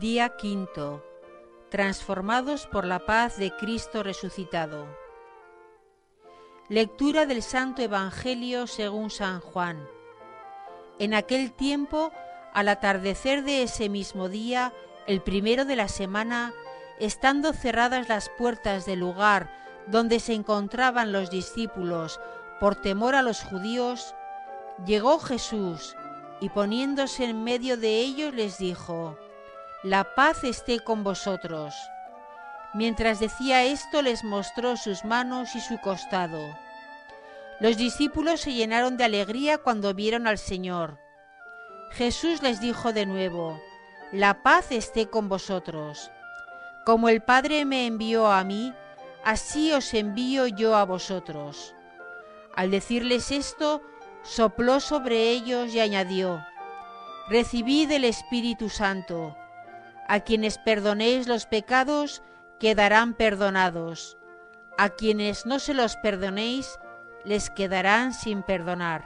Día quinto. Transformados por la paz de Cristo resucitado. Lectura del Santo Evangelio según San Juan. En aquel tiempo, al atardecer de ese mismo día, el primero de la semana, estando cerradas las puertas del lugar donde se encontraban los discípulos por temor a los judíos, llegó Jesús y poniéndose en medio de ellos les dijo, La paz esté con vosotros. Mientras decía esto les mostró sus manos y su costado. Los discípulos se llenaron de alegría cuando vieron al Señor. Jesús les dijo de nuevo, La paz esté con vosotros. Como el Padre me envió a mí, así os envío yo a vosotros. Al decirles esto, sopló sobre ellos y añadió, Recibid el Espíritu Santo. A quienes perdonéis los pecados, quedarán perdonados. A quienes no se los perdonéis, les quedarán sin perdonar.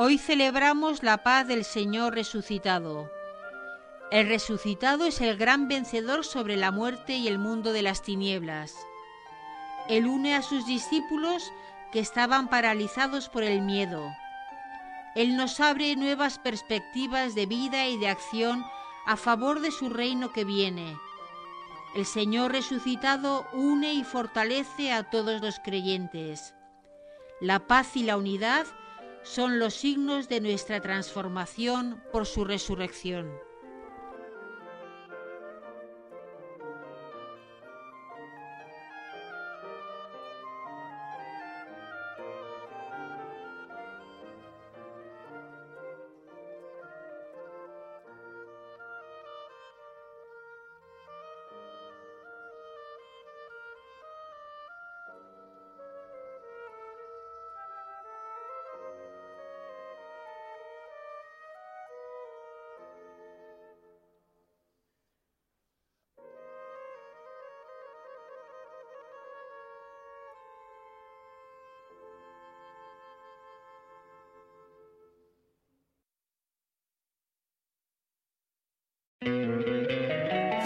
Hoy celebramos la paz del Señor resucitado. El resucitado es el gran vencedor sobre la muerte y el mundo de las tinieblas. Él une a sus discípulos que estaban paralizados por el miedo. Él nos abre nuevas perspectivas de vida y de acción a favor de su reino que viene. El Señor resucitado une y fortalece a todos los creyentes. La paz y la unidad son los signos de nuestra transformación por su resurrección.